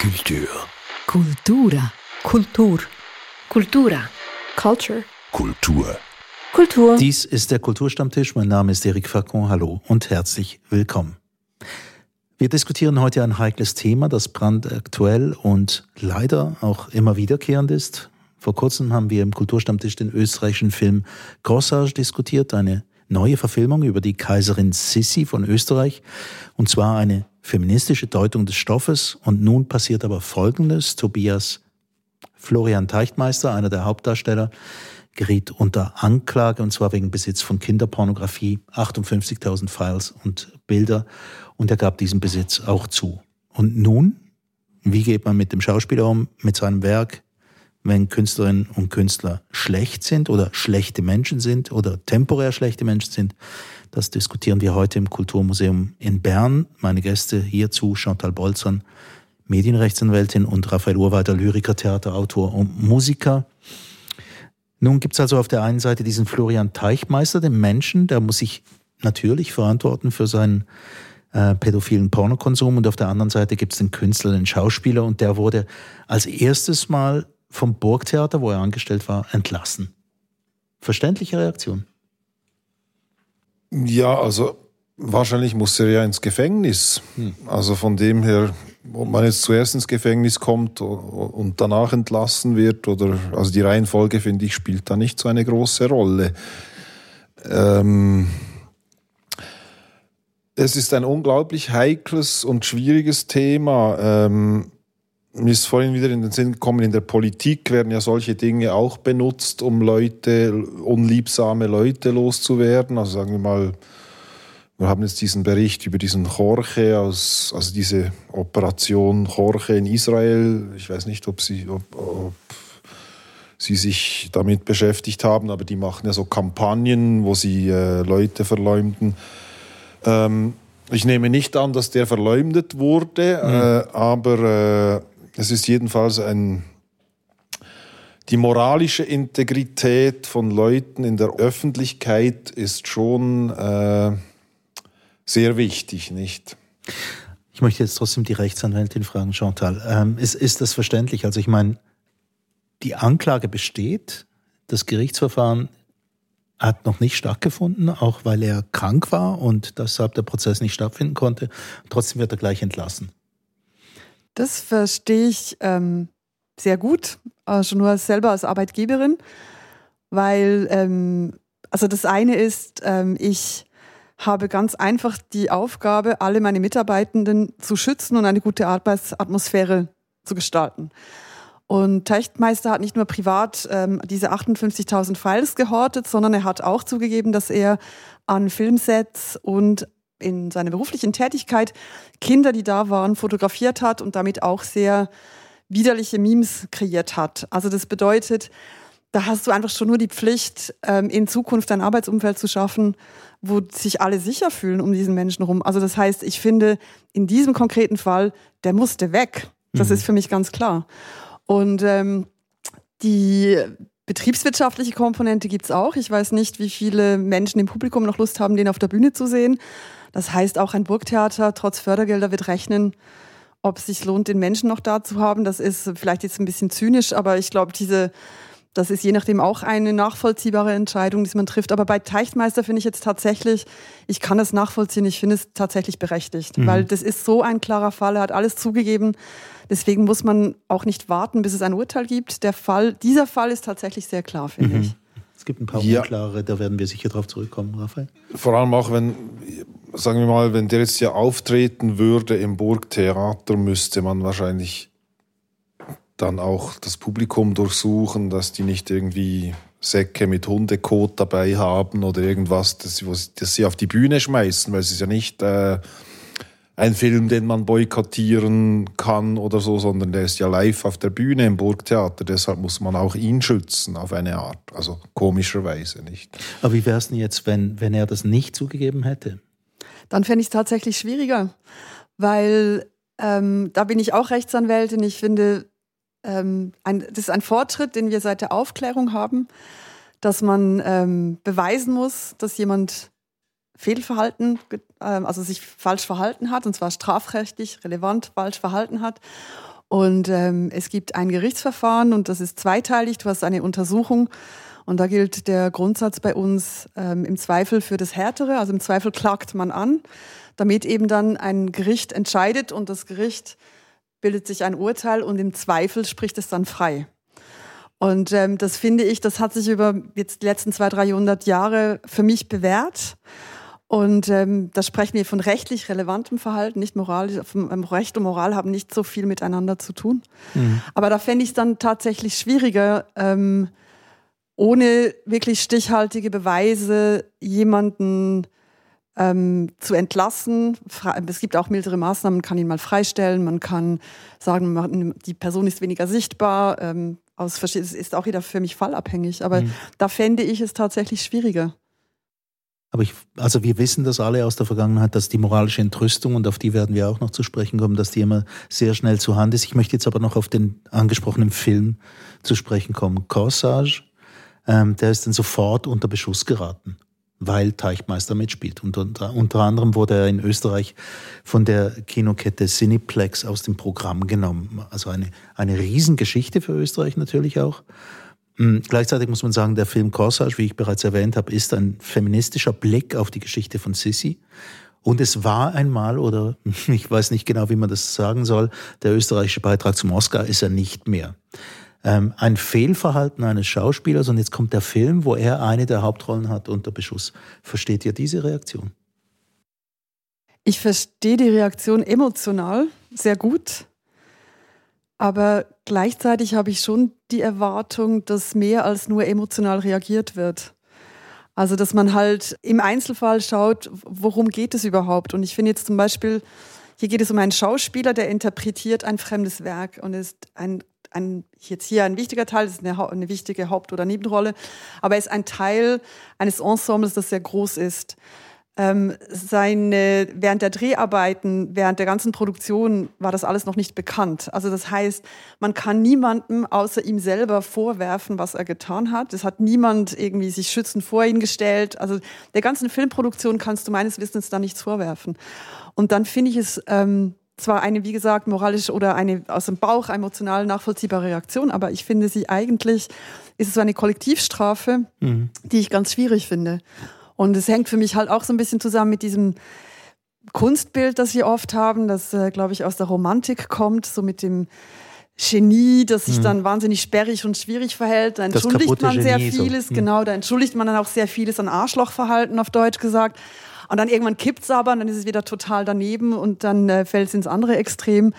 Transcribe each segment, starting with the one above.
Kultur. Kultura. Kultur. Kultura. Culture. Kultur. Kultur. Dies ist der Kulturstammtisch. Mein Name ist Eric Facon. Hallo und herzlich willkommen. Wir diskutieren heute ein heikles Thema, das brandaktuell und leider auch immer wiederkehrend ist. Vor kurzem haben wir im Kulturstammtisch den österreichischen Film Corsage diskutiert, eine neue Verfilmung über die Kaiserin Sissi von Österreich, und zwar eine feministische Deutung des Stoffes. Und nun passiert aber Folgendes. Tobias Florian Teichtmeister, einer der Hauptdarsteller, geriet unter Anklage, und zwar wegen Besitz von Kinderpornografie, 58.000 Files und Bilder, und er gab diesen Besitz auch zu. Und nun, wie geht man mit dem Schauspieler um, mit seinem Werk, wenn Künstlerinnen und Künstler schlecht sind oder schlechte Menschen sind oder temporär schlechte Menschen sind. Das diskutieren wir heute im Kulturmuseum in Bern. Meine Gäste hierzu Chantal Bolzern, Medienrechtsanwältin und Raphael Urweiter, Lyriker, Theaterautor und Musiker. Nun gibt es also auf der einen Seite diesen Florian Teichmeister, den Menschen, der muss sich natürlich verantworten für seinen äh, pädophilen Pornokonsum und auf der anderen Seite gibt es den Künstler, den Schauspieler und der wurde als erstes Mal vom Burgtheater, wo er angestellt war, entlassen. Verständliche Reaktion? Ja, also wahrscheinlich muss er ja ins Gefängnis. Hm. Also von dem her, ob man jetzt zuerst ins Gefängnis kommt und danach entlassen wird, oder also die Reihenfolge, finde ich, spielt da nicht so eine große Rolle. Ähm, es ist ein unglaublich heikles und schwieriges Thema. Ähm, mir ist vorhin wieder in den Sinn gekommen, in der Politik werden ja solche Dinge auch benutzt, um Leute, unliebsame Leute loszuwerden. Also sagen wir mal, wir haben jetzt diesen Bericht über diesen Jorge aus, also diese Operation Jorge in Israel. Ich weiß nicht, ob Sie, ob, ob Sie sich damit beschäftigt haben, aber die machen ja so Kampagnen, wo sie äh, Leute verleumden. Ähm, ich nehme nicht an, dass der verleumdet wurde, mhm. äh, aber äh, es ist jedenfalls ein, die moralische Integrität von Leuten in der Öffentlichkeit ist schon äh, sehr wichtig, nicht? Ich möchte jetzt trotzdem die Rechtsanwältin fragen, Chantal. Ähm, ist, ist das verständlich? Also ich meine, die Anklage besteht, das Gerichtsverfahren hat noch nicht stattgefunden, auch weil er krank war und deshalb der Prozess nicht stattfinden konnte. Trotzdem wird er gleich entlassen. Das verstehe ich ähm, sehr gut, äh, schon nur selber als Arbeitgeberin, weil ähm, also das eine ist, ähm, ich habe ganz einfach die Aufgabe, alle meine Mitarbeitenden zu schützen und eine gute Arbeitsatmosphäre zu gestalten. Und Techtmeister hat nicht nur privat ähm, diese 58.000 Files gehortet, sondern er hat auch zugegeben, dass er an Filmsets und in seiner beruflichen Tätigkeit Kinder, die da waren, fotografiert hat und damit auch sehr widerliche Memes kreiert hat. Also das bedeutet, da hast du einfach schon nur die Pflicht, ähm, in Zukunft ein Arbeitsumfeld zu schaffen, wo sich alle sicher fühlen um diesen Menschen rum. Also das heißt, ich finde, in diesem konkreten Fall, der musste weg. Das mhm. ist für mich ganz klar. Und ähm, die betriebswirtschaftliche Komponente gibt's auch. Ich weiß nicht, wie viele Menschen im Publikum noch Lust haben, den auf der Bühne zu sehen. Das heißt, auch ein Burgtheater trotz Fördergelder wird rechnen, ob es sich lohnt, den Menschen noch da zu haben. Das ist vielleicht jetzt ein bisschen zynisch, aber ich glaube, diese, das ist je nachdem auch eine nachvollziehbare Entscheidung, die man trifft. Aber bei Teichtmeister finde ich jetzt tatsächlich, ich kann es nachvollziehen, ich finde es tatsächlich berechtigt, mhm. weil das ist so ein klarer Fall, er hat alles zugegeben. Deswegen muss man auch nicht warten, bis es ein Urteil gibt. Der Fall, dieser Fall ist tatsächlich sehr klar, finde mhm. ich. Es gibt ein paar ja. unklare, da werden wir sicher drauf zurückkommen, Raphael. Vor allem auch, wenn, sagen wir mal, wenn der jetzt ja auftreten würde im Burgtheater, müsste man wahrscheinlich dann auch das Publikum durchsuchen, dass die nicht irgendwie Säcke mit Hundekot dabei haben oder irgendwas, das, das sie auf die Bühne schmeißen, weil es ist ja nicht äh, ein Film, den man boykottieren kann oder so, sondern der ist ja live auf der Bühne im Burgtheater. Deshalb muss man auch ihn schützen auf eine Art. Also komischerweise nicht. Aber wie wäre es denn jetzt, wenn, wenn er das nicht zugegeben hätte? Dann fände ich es tatsächlich schwieriger, weil ähm, da bin ich auch Rechtsanwältin. Ich finde, ähm, ein, das ist ein Fortschritt, den wir seit der Aufklärung haben, dass man ähm, beweisen muss, dass jemand Fehlverhalten, ähm, also sich falsch verhalten hat, und zwar strafrechtlich relevant falsch verhalten hat. Und ähm, es gibt ein Gerichtsverfahren und das ist zweiteilig. Du hast eine Untersuchung und da gilt der Grundsatz bei uns ähm, im Zweifel für das Härtere. Also im Zweifel klagt man an, damit eben dann ein Gericht entscheidet und das Gericht bildet sich ein Urteil und im Zweifel spricht es dann frei. Und ähm, das finde ich, das hat sich über jetzt die letzten zwei, drei hundert Jahre für mich bewährt. Und ähm, da sprechen wir von rechtlich relevantem Verhalten, nicht moralisch. Ähm, Recht und Moral haben nicht so viel miteinander zu tun. Mhm. Aber da fände ich es dann tatsächlich schwieriger, ähm, ohne wirklich stichhaltige Beweise jemanden ähm, zu entlassen. Es gibt auch mildere Maßnahmen, man kann ihn mal freistellen, man kann sagen, die Person ist weniger sichtbar. Ähm, aus es ist auch wieder für mich fallabhängig. Aber mhm. da fände ich es tatsächlich schwieriger. Aber ich, also wir wissen das alle aus der Vergangenheit, dass die moralische Entrüstung, und auf die werden wir auch noch zu sprechen kommen, dass die immer sehr schnell zu Hand ist. Ich möchte jetzt aber noch auf den angesprochenen Film zu sprechen kommen. Corsage, ähm, der ist dann sofort unter Beschuss geraten, weil Teichmeister mitspielt. Und unter, unter anderem wurde er in Österreich von der Kinokette Cineplex aus dem Programm genommen. Also eine, eine Riesengeschichte für Österreich natürlich auch. Hm, gleichzeitig muss man sagen, der Film Corsage, wie ich bereits erwähnt habe, ist ein feministischer Blick auf die Geschichte von Sissi. Und es war einmal, oder ich weiß nicht genau, wie man das sagen soll, der österreichische Beitrag zum Oscar ist er nicht mehr. Ähm, ein Fehlverhalten eines Schauspielers und jetzt kommt der Film, wo er eine der Hauptrollen hat unter Beschuss. Versteht ihr diese Reaktion? Ich verstehe die Reaktion emotional sehr gut. Aber gleichzeitig habe ich schon die Erwartung, dass mehr als nur emotional reagiert wird. Also, dass man halt im Einzelfall schaut, worum geht es überhaupt? Und ich finde jetzt zum Beispiel, hier geht es um einen Schauspieler, der interpretiert ein fremdes Werk und ist ein, ein jetzt hier ein wichtiger Teil, das ist eine, eine wichtige Haupt- oder Nebenrolle, aber er ist ein Teil eines Ensembles, das sehr groß ist ähm, seine, während der Dreharbeiten, während der ganzen Produktion war das alles noch nicht bekannt. Also das heißt, man kann niemandem außer ihm selber vorwerfen, was er getan hat. Es hat niemand irgendwie sich schützend vor ihn gestellt. Also der ganzen Filmproduktion kannst du meines Wissens da nichts vorwerfen. Und dann finde ich es ähm, zwar eine, wie gesagt, moralisch oder eine aus dem Bauch emotional nachvollziehbare Reaktion, aber ich finde sie eigentlich, ist es so eine Kollektivstrafe, mhm. die ich ganz schwierig finde. Und es hängt für mich halt auch so ein bisschen zusammen mit diesem Kunstbild, das wir oft haben, das, äh, glaube ich, aus der Romantik kommt, so mit dem Genie, das sich mhm. dann wahnsinnig sperrig und schwierig verhält. Da entschuldigt man sehr Genie vieles, so. mhm. genau, da entschuldigt man dann auch sehr vieles an Arschlochverhalten, auf Deutsch gesagt. Und dann irgendwann kippt es aber und dann ist es wieder total daneben und dann äh, fällt es ins andere Extrem.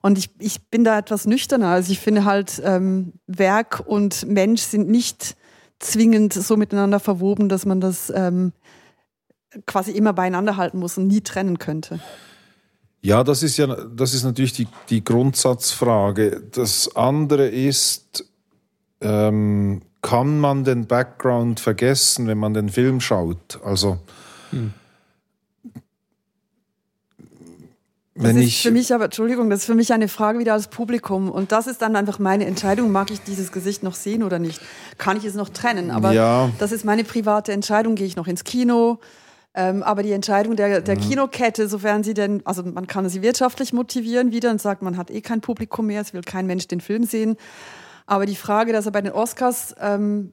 Und ich, ich bin da etwas nüchterner. Also ich finde halt, ähm, Werk und Mensch sind nicht zwingend so miteinander verwoben, dass man das ähm, quasi immer beieinander halten muss und nie trennen könnte. Ja, das ist ja, das ist natürlich die, die Grundsatzfrage. Das andere ist, ähm, kann man den Background vergessen, wenn man den Film schaut? Also, hm. Wenn das ist für mich aber, Entschuldigung, das ist für mich eine Frage wieder als Publikum. Und das ist dann einfach meine Entscheidung. Mag ich dieses Gesicht noch sehen oder nicht? Kann ich es noch trennen? Aber ja. das ist meine private Entscheidung. Gehe ich noch ins Kino? Ähm, aber die Entscheidung der, der mhm. Kinokette, sofern sie denn, also man kann sie wirtschaftlich motivieren wieder und sagt, man hat eh kein Publikum mehr, es will kein Mensch den Film sehen. Aber die Frage, dass er bei den Oscars ähm,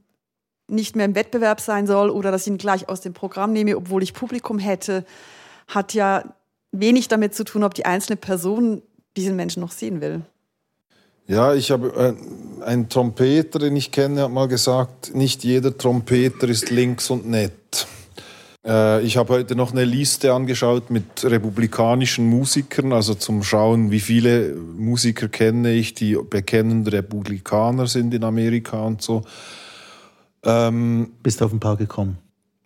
nicht mehr im Wettbewerb sein soll oder dass ich ihn gleich aus dem Programm nehme, obwohl ich Publikum hätte, hat ja wenig damit zu tun, ob die einzelne Person diesen Menschen noch sehen will. Ja, ich habe äh, einen Trompeter, den ich kenne, hat mal gesagt, nicht jeder Trompeter ist links und nett. Äh, ich habe heute noch eine Liste angeschaut mit republikanischen Musikern, also zum Schauen, wie viele Musiker kenne ich, die bekennende Republikaner sind in Amerika und so. Ähm, Bist du auf ein paar gekommen?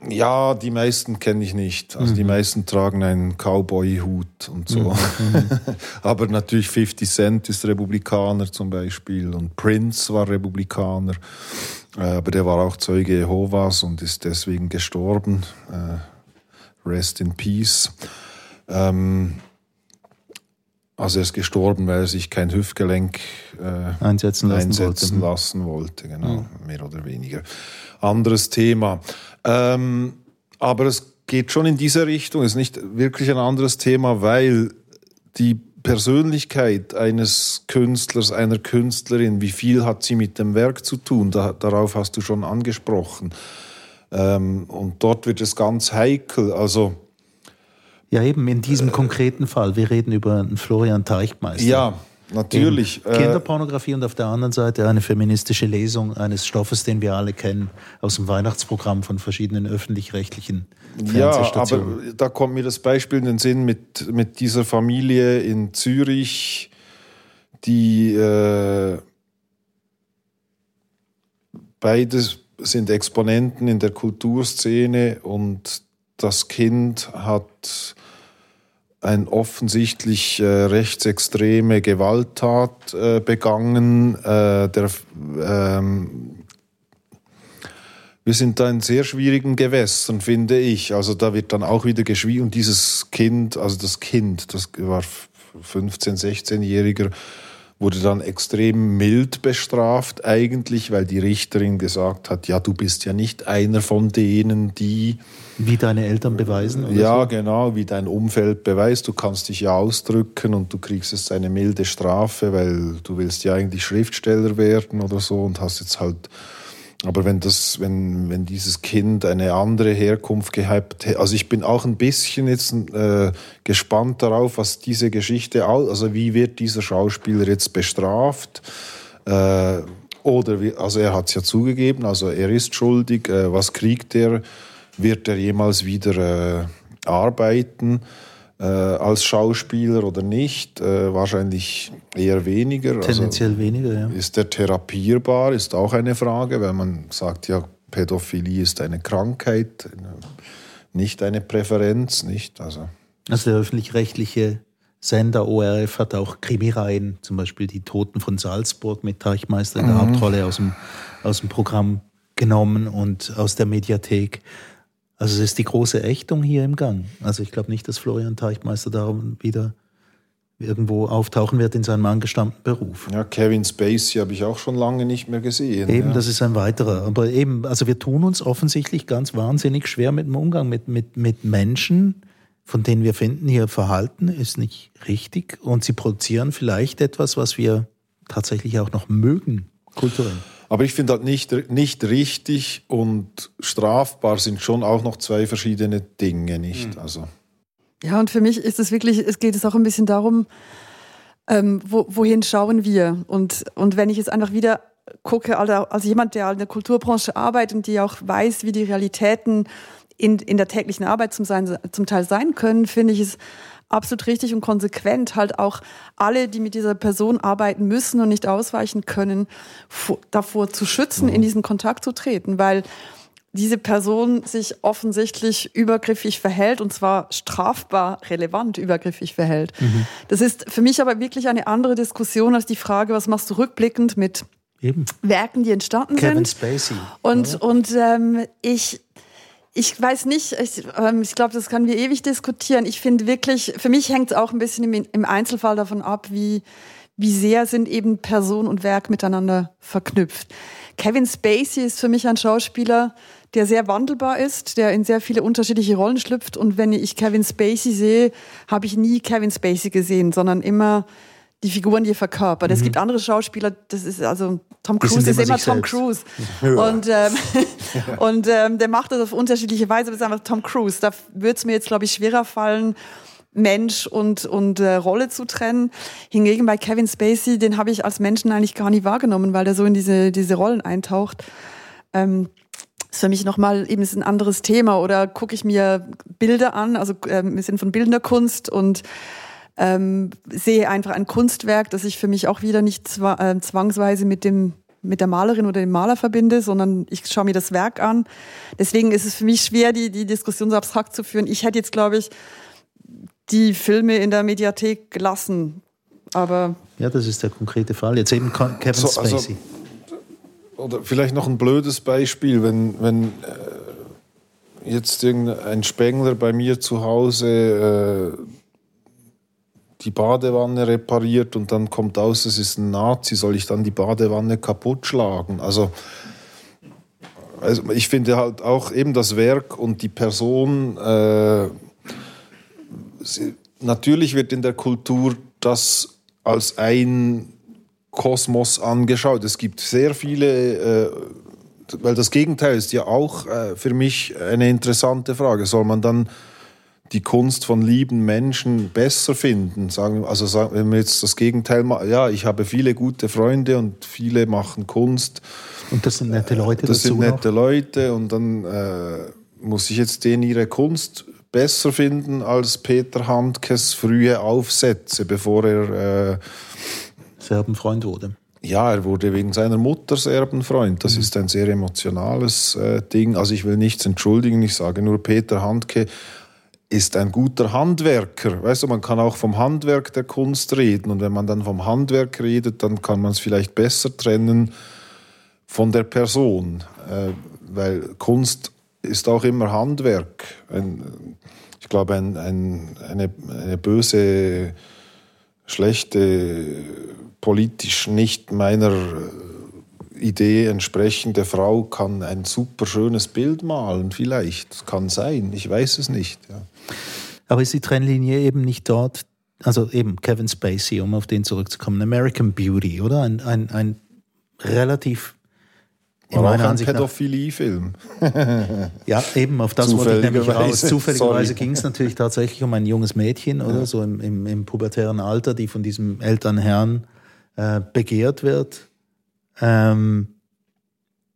Ja, die meisten kenne ich nicht. Also mhm. die meisten tragen einen Cowboy-Hut und so. Mhm. Aber natürlich 50 Cent ist Republikaner zum Beispiel und Prince war Republikaner. Äh, aber der war auch Zeuge Jehovas und ist deswegen gestorben. Äh, rest in Peace. Ähm, also er ist gestorben, weil er sich kein Hüftgelenk äh, einsetzen, lassen, einsetzen wollte. lassen wollte. Genau, mhm. mehr oder weniger. Anderes Thema. Ähm, aber es geht schon in diese Richtung, ist nicht wirklich ein anderes Thema, weil die Persönlichkeit eines Künstlers, einer Künstlerin, wie viel hat sie mit dem Werk zu tun? Da, darauf hast du schon angesprochen. Ähm, und dort wird es ganz heikel. Also ja, eben in diesem äh, konkreten Fall. Wir reden über einen Florian Teichmeister. Ja, Natürlich. Äh, Kinderpornografie und auf der anderen Seite eine feministische Lesung eines Stoffes, den wir alle kennen, aus dem Weihnachtsprogramm von verschiedenen öffentlich-rechtlichen Fernsehstationen. Ja, aber da kommt mir das Beispiel in den Sinn mit, mit dieser Familie in Zürich, die äh, beides sind Exponenten in der Kulturszene und das Kind hat eine offensichtlich äh, rechtsextreme Gewalttat äh, begangen. Äh, der, ähm, wir sind da in sehr schwierigen Gewässern, finde ich. Also da wird dann auch wieder geschwiegen. Und dieses Kind, also das Kind, das war 15-, 16-Jähriger, wurde dann extrem mild bestraft eigentlich, weil die Richterin gesagt hat, ja, du bist ja nicht einer von denen, die... Wie deine Eltern beweisen? ja, so? genau, wie dein Umfeld beweist. Du kannst dich ja ausdrücken und du kriegst jetzt eine milde Strafe, weil du willst ja eigentlich Schriftsteller werden oder so und hast jetzt halt aber wenn das, wenn, wenn dieses Kind eine andere Herkunft gehabt hätte, also ich bin auch ein bisschen jetzt äh, gespannt darauf, was diese Geschichte, also wie wird dieser Schauspieler jetzt bestraft? Äh, oder, wie, also er hat es ja zugegeben, also er ist schuldig. Äh, was kriegt er? Wird er jemals wieder äh, arbeiten? äh, als Schauspieler oder nicht? Äh, wahrscheinlich eher weniger. Also Tendenziell also, weniger, ja. Ist er therapierbar? Ist auch eine Frage, weil man sagt ja, Pädophilie ist eine Krankheit, nicht eine Präferenz, nicht? Also, also der öffentlich-rechtliche Sender ORF hat auch Krimireihen, zum Beispiel Die Toten von Salzburg mit Teichmeister in der mhm. Hauptrolle aus dem, aus dem Programm genommen und aus der Mediathek. Also es ist die große Ächtung hier im Gang. Also ich glaube nicht, dass Florian Teichmeister darum wieder irgendwo auftauchen wird in seinem angestammten Beruf. Ja, Kevin Spacey habe ich auch schon lange nicht mehr gesehen. Eben, ja. das ist ein weiterer. Aber eben, also wir tun uns offensichtlich ganz wahnsinnig schwer mit dem Umgang mit, mit, mit Menschen, von denen wir finden, ihr Verhalten ist nicht richtig und sie produzieren vielleicht etwas, was wir tatsächlich auch noch mögen, kulturell. Aber ich finde halt nicht, nicht richtig und strafbar sind schon auch noch zwei verschiedene Dinge, nicht? Mhm. Also. Ja, und für mich ist es wirklich, es geht es auch ein bisschen darum, ähm, wo, wohin schauen wir? Und, und wenn ich jetzt einfach wieder gucke, also als jemand, der in der Kulturbranche arbeitet und die auch weiß, wie die Realitäten in, in der täglichen Arbeit zum, sein, zum Teil sein können, finde ich es absolut richtig und konsequent, halt auch alle, die mit dieser Person arbeiten müssen und nicht ausweichen können, davor zu schützen, in mhm. diesen Kontakt zu treten, weil diese Person sich offensichtlich übergriffig verhält und zwar strafbar relevant übergriffig verhält. Mhm. Das ist für mich aber wirklich eine andere Diskussion als die Frage, was machst du rückblickend mit Eben. Werken, die entstanden Kevin sind. Spacey. Und, ja. und ähm, ich, ich weiß nicht, ich, ähm, ich glaube, das können wir ewig diskutieren. Ich finde wirklich, für mich hängt es auch ein bisschen im, im Einzelfall davon ab, wie, wie sehr sind eben Person und Werk miteinander verknüpft. Kevin Spacey ist für mich ein Schauspieler, der sehr wandelbar ist, der in sehr viele unterschiedliche Rollen schlüpft. Und wenn ich Kevin Spacey sehe, habe ich nie Kevin Spacey gesehen, sondern immer die Figuren, die er verkörpert. Mhm. Es gibt andere Schauspieler, das ist also Tom Cruise ist immer Tom selbst. Cruise. Ja. Und, ähm, und ähm, der macht das auf unterschiedliche Weise, das ist einfach Tom Cruise. Da würde es mir jetzt, glaube ich, schwerer fallen, Mensch und, und äh, Rolle zu trennen. Hingegen bei Kevin Spacey, den habe ich als Menschen eigentlich gar nie wahrgenommen, weil der so in diese, diese Rollen eintaucht. Ähm, ist für mich nochmal eben ist ein anderes Thema. Oder gucke ich mir Bilder an, also ähm, wir sind von bildender Kunst und ähm, sehe einfach ein Kunstwerk, das ich für mich auch wieder nicht zwa äh, zwangsweise mit dem mit der Malerin oder dem Maler verbinde, sondern ich schaue mir das Werk an. Deswegen ist es für mich schwer, die, die Diskussion so abstrakt zu führen. Ich hätte jetzt, glaube ich, die Filme in der Mediathek gelassen. Aber ja, das ist der konkrete Fall. Jetzt eben Kevin so, also, Spacey. oder vielleicht noch ein blödes Beispiel, wenn, wenn äh, jetzt irgendein Spengler bei mir zu Hause äh, die Badewanne repariert und dann kommt aus, es ist ein Nazi, soll ich dann die Badewanne kaputt schlagen? Also, also ich finde halt auch eben das Werk und die Person, äh, natürlich wird in der Kultur das als ein Kosmos angeschaut. Es gibt sehr viele, äh, weil das Gegenteil ist ja auch äh, für mich eine interessante Frage. Soll man dann die Kunst von lieben Menschen besser finden? Sagen, also sagen, wenn wir jetzt das Gegenteil machen, ja, ich habe viele gute Freunde und viele machen Kunst. Und das sind nette Leute. Das sind nette noch? Leute und dann äh, muss ich jetzt denen ihre Kunst besser finden als Peter Handkes frühe Aufsätze, bevor er äh, Serbenfreund wurde. Ja, er wurde wegen seiner Mutter Serbenfreund. Das mhm. ist ein sehr emotionales äh, Ding. Also ich will nichts entschuldigen, ich sage nur, Peter Handke ist ein guter Handwerker. Weißt du, man kann auch vom Handwerk der Kunst reden. Und wenn man dann vom Handwerk redet, dann kann man es vielleicht besser trennen von der Person. Äh, weil Kunst ist auch immer Handwerk. Ein, ich glaube, ein, ein, eine, eine böse, schlechte politisch nicht meiner Idee entsprechende Frau kann ein super schönes Bild malen, vielleicht. Kann sein, ich weiß es nicht. Ja. Aber ist die Trennlinie eben nicht dort, also eben Kevin Spacey, um auf den zurückzukommen, American Beauty, oder? Ein, ein, ein relativ in War meiner auch ein Pädophilie-Film. ja, eben, auf das wollte ich nämlich raus. Zufälligerweise ging es natürlich tatsächlich um ein junges Mädchen, oder? Ja. So im, im, im pubertären Alter, die von diesem Elternherrn äh, begehrt wird. Ähm,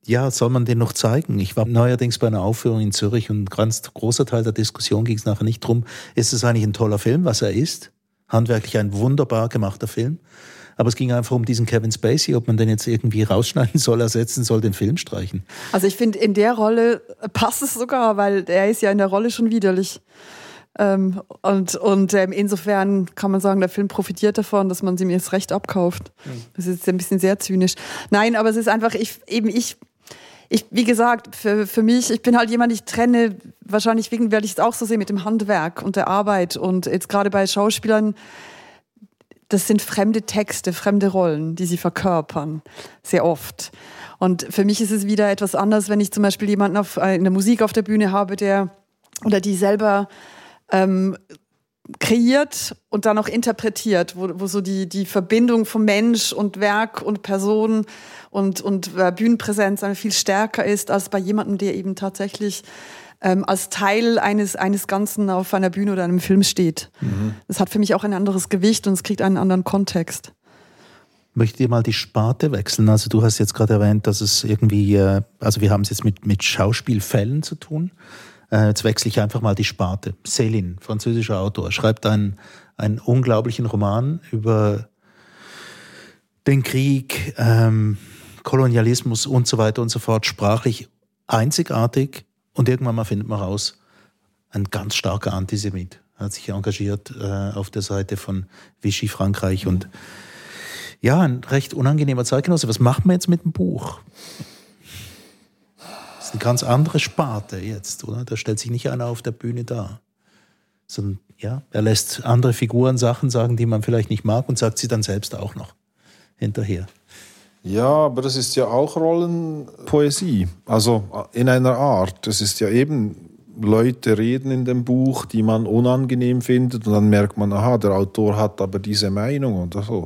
ja, soll man den noch zeigen? Ich war neuerdings bei einer Aufführung in Zürich und ein ganz großer Teil der Diskussion ging es nachher nicht drum, ist es eigentlich ein toller Film, was er ist? Handwerklich ein wunderbar gemachter Film. Aber es ging einfach um diesen Kevin Spacey, ob man den jetzt irgendwie rausschneiden soll, ersetzen soll, den Film streichen. Also ich finde, in der Rolle passt es sogar, weil er ist ja in der Rolle schon widerlich. Ähm, und und ähm, insofern kann man sagen, der Film profitiert davon, dass man sie mir jetzt recht abkauft. Mhm. Das ist jetzt ein bisschen sehr zynisch. Nein, aber es ist einfach, ich, eben ich, ich, wie gesagt, für, für mich, ich bin halt jemand, ich trenne, wahrscheinlich wegen, weil ich es auch so sehe mit dem Handwerk und der Arbeit. Und jetzt gerade bei Schauspielern, das sind fremde Texte, fremde Rollen, die sie verkörpern, sehr oft. Und für mich ist es wieder etwas anders, wenn ich zum Beispiel jemanden auf, äh, in der Musik auf der Bühne habe, der oder die selber ähm, kreiert und dann auch interpretiert, wo, wo so die, die Verbindung von Mensch und Werk und Person und, und äh, Bühnenpräsenz viel stärker ist als bei jemandem, der eben tatsächlich ähm, als Teil eines, eines Ganzen auf einer Bühne oder einem Film steht. Mhm. Das hat für mich auch ein anderes Gewicht und es kriegt einen anderen Kontext. Möchtet ihr mal die Sparte wechseln? Also du hast jetzt gerade erwähnt, dass es irgendwie, äh, also wir haben es jetzt mit, mit Schauspielfällen zu tun. Äh, jetzt wechsle ich einfach mal die Sparte. Céline, französischer Autor, schreibt einen, einen unglaublichen Roman über den Krieg, ähm, Kolonialismus und so weiter und so fort, sprachlich einzigartig. Und irgendwann mal findet man raus, ein ganz starker Antisemit hat sich engagiert äh, auf der Seite von Vichy Frankreich und ja, ein recht unangenehmer Zeitgenosse. Was macht man jetzt mit dem Buch? Ist eine ganz andere Sparte jetzt, oder? Da stellt sich nicht einer auf der Bühne dar. Sondern, ja, er lässt andere Figuren Sachen sagen, die man vielleicht nicht mag und sagt sie dann selbst auch noch hinterher. Ja, aber das ist ja auch Rollenpoesie. Also in einer Art. Das ist ja eben, Leute reden in dem Buch, die man unangenehm findet und dann merkt man, aha, der Autor hat aber diese Meinung oder so.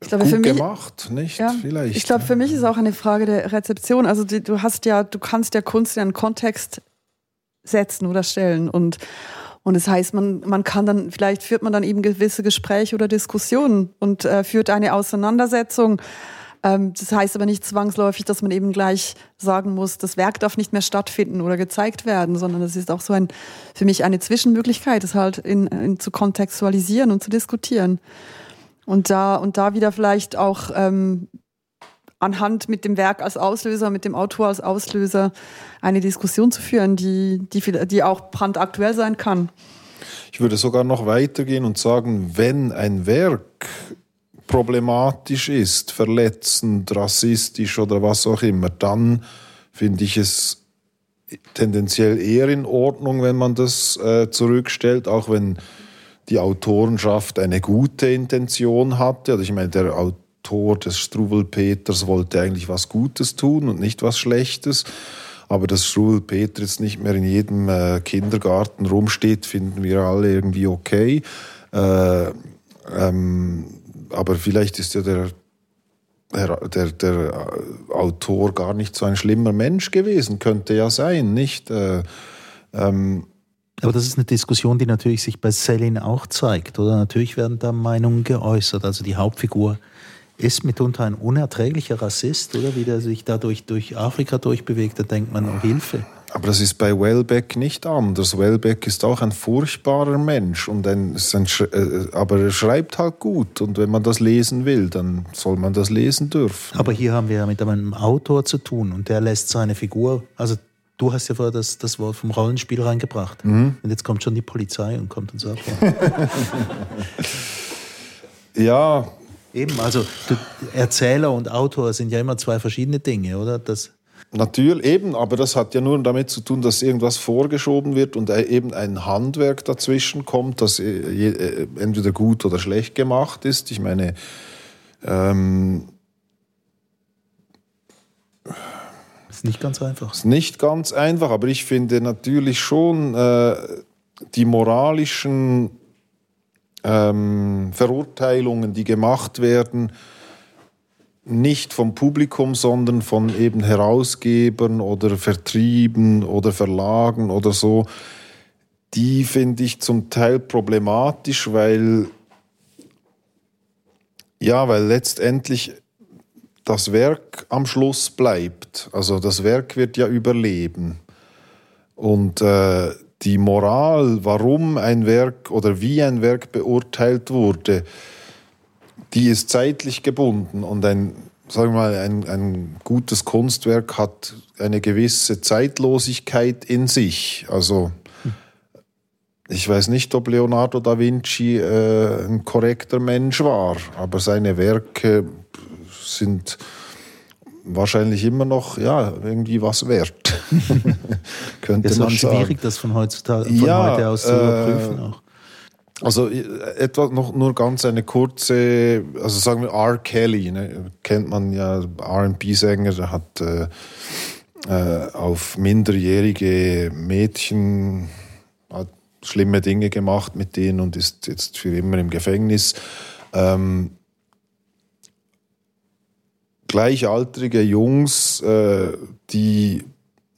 Ich glaube, Gut für mich, gemacht, nicht? Ja, Vielleicht. Ich glaube, für mich ist auch eine Frage der Rezeption. Also die, du hast ja, du kannst ja Kunst in einen Kontext setzen oder stellen und und das heißt, man, man kann dann, vielleicht führt man dann eben gewisse Gespräche oder Diskussionen und äh, führt eine Auseinandersetzung. Ähm, das heißt aber nicht zwangsläufig, dass man eben gleich sagen muss, das Werk darf nicht mehr stattfinden oder gezeigt werden, sondern das ist auch so ein, für mich eine Zwischenmöglichkeit, das halt in, in zu kontextualisieren und zu diskutieren. Und da, und da wieder vielleicht auch ähm, anhand mit dem Werk als Auslöser, mit dem Autor als Auslöser eine Diskussion zu führen, die, die, die auch brandaktuell sein kann. Ich würde sogar noch weitergehen und sagen, wenn ein Werk problematisch ist, verletzend, rassistisch oder was auch immer, dann finde ich es tendenziell eher in Ordnung, wenn man das äh, zurückstellt, auch wenn die Autorenschaft eine gute Intention hatte. Also ich meine, der Autor des Struwelpeters wollte eigentlich was Gutes tun und nicht was Schlechtes. Aber dass Schul Peter jetzt nicht mehr in jedem äh, Kindergarten rumsteht, finden wir alle irgendwie okay. Äh, ähm, aber vielleicht ist ja der, der, der, der, Autor gar nicht so ein schlimmer Mensch gewesen, könnte ja sein, nicht? Äh, ähm, aber das ist eine Diskussion, die natürlich sich bei Selin auch zeigt, oder? Natürlich werden da Meinungen geäußert. Also die Hauptfigur ist mitunter ein unerträglicher Rassist, oder? Wie der sich dadurch durch Afrika durchbewegt, da denkt man um Hilfe. Aber das ist bei Welbeck nicht anders. Welbeck ist auch ein furchtbarer Mensch, und ein, ein, äh, aber er schreibt halt gut. Und wenn man das lesen will, dann soll man das lesen dürfen. Aber hier haben wir ja mit einem Autor zu tun und der lässt seine Figur, also du hast ja vorher das, das Wort vom Rollenspiel reingebracht. Mhm. Und jetzt kommt schon die Polizei und kommt und sagt. ja. Eben, also du, Erzähler und Autor sind ja immer zwei verschiedene Dinge, oder? Das Natürlich, eben, aber das hat ja nur damit zu tun, dass irgendwas vorgeschoben wird und eben ein Handwerk dazwischen kommt, das äh, äh, entweder gut oder schlecht gemacht ist. Ich meine, ähm, ist nicht ganz einfach. Ist nicht ganz einfach, aber ich finde natürlich schon äh, die moralischen ähm, Verurteilungen, die gemacht werden, nicht vom Publikum, sondern von eben Herausgebern oder Vertrieben oder Verlagen oder so, die finde ich zum Teil problematisch, weil ja, weil letztendlich das Werk am Schluss bleibt. Also das Werk wird ja überleben. Und äh, die Moral, warum ein Werk oder wie ein Werk beurteilt wurde, die ist zeitlich gebunden und ein, sagen wir mal, ein, ein gutes Kunstwerk hat eine gewisse Zeitlosigkeit in sich. Also ich weiß nicht, ob Leonardo da Vinci äh, ein korrekter Mensch war, aber seine Werke sind wahrscheinlich immer noch ja irgendwie was wert. Könnte ist man auch schwierig, sagen. das von heutzutage von ja, heute aus zu überprüfen. Äh, auch. Also äh, etwa noch nur ganz eine kurze, also sagen wir R. Kelly, ne, kennt man ja, R&B-Sänger, der hat äh, äh, auf minderjährige Mädchen schlimme Dinge gemacht mit denen und ist jetzt für immer im Gefängnis. Ähm, gleichaltrige Jungs, äh, die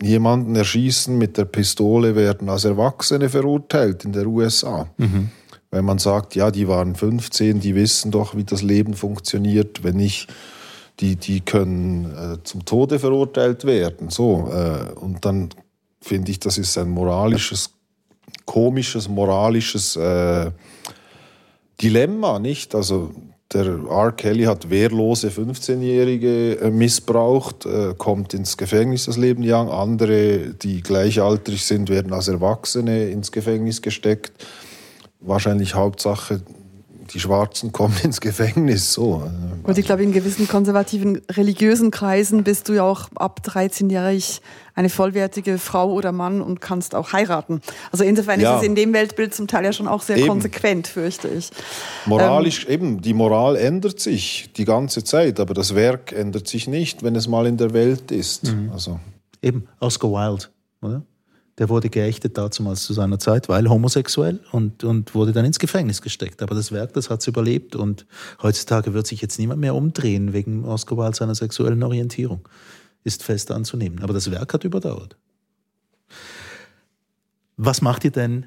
jemanden erschießen mit der Pistole, werden als Erwachsene verurteilt in der USA. Mhm. Wenn man sagt, ja, die waren 15, die wissen doch, wie das Leben funktioniert, wenn nicht, die, die können äh, zum Tode verurteilt werden. So, äh, und dann finde ich, das ist ein moralisches, komisches, moralisches äh, Dilemma, nicht? Also der R. Kelly hat wehrlose 15-Jährige äh, missbraucht, äh, kommt ins Gefängnis das Leben lang. Andere, die gleichaltrig sind, werden als Erwachsene ins Gefängnis gesteckt wahrscheinlich Hauptsache, die Schwarzen kommen ins Gefängnis. So. Und ich glaube, in gewissen konservativen religiösen Kreisen bist du ja auch ab 13-jährig eine vollwertige Frau oder Mann und kannst auch heiraten. Also insofern ja. ist es in dem Weltbild zum Teil ja schon auch sehr eben. konsequent, fürchte ich. Moralisch ähm, eben, die Moral ändert sich die ganze Zeit, aber das Werk ändert sich nicht, wenn es mal in der Welt ist. Mhm. Also. Eben, Oscar Wilde, oder? der wurde geächtet damals zu seiner Zeit, weil homosexuell und, und wurde dann ins Gefängnis gesteckt. Aber das Werk, das hat es überlebt und heutzutage wird sich jetzt niemand mehr umdrehen wegen Oscar Wilde seiner sexuellen Orientierung. Ist fest anzunehmen. Aber das Werk hat überdauert. Was macht ihr denn,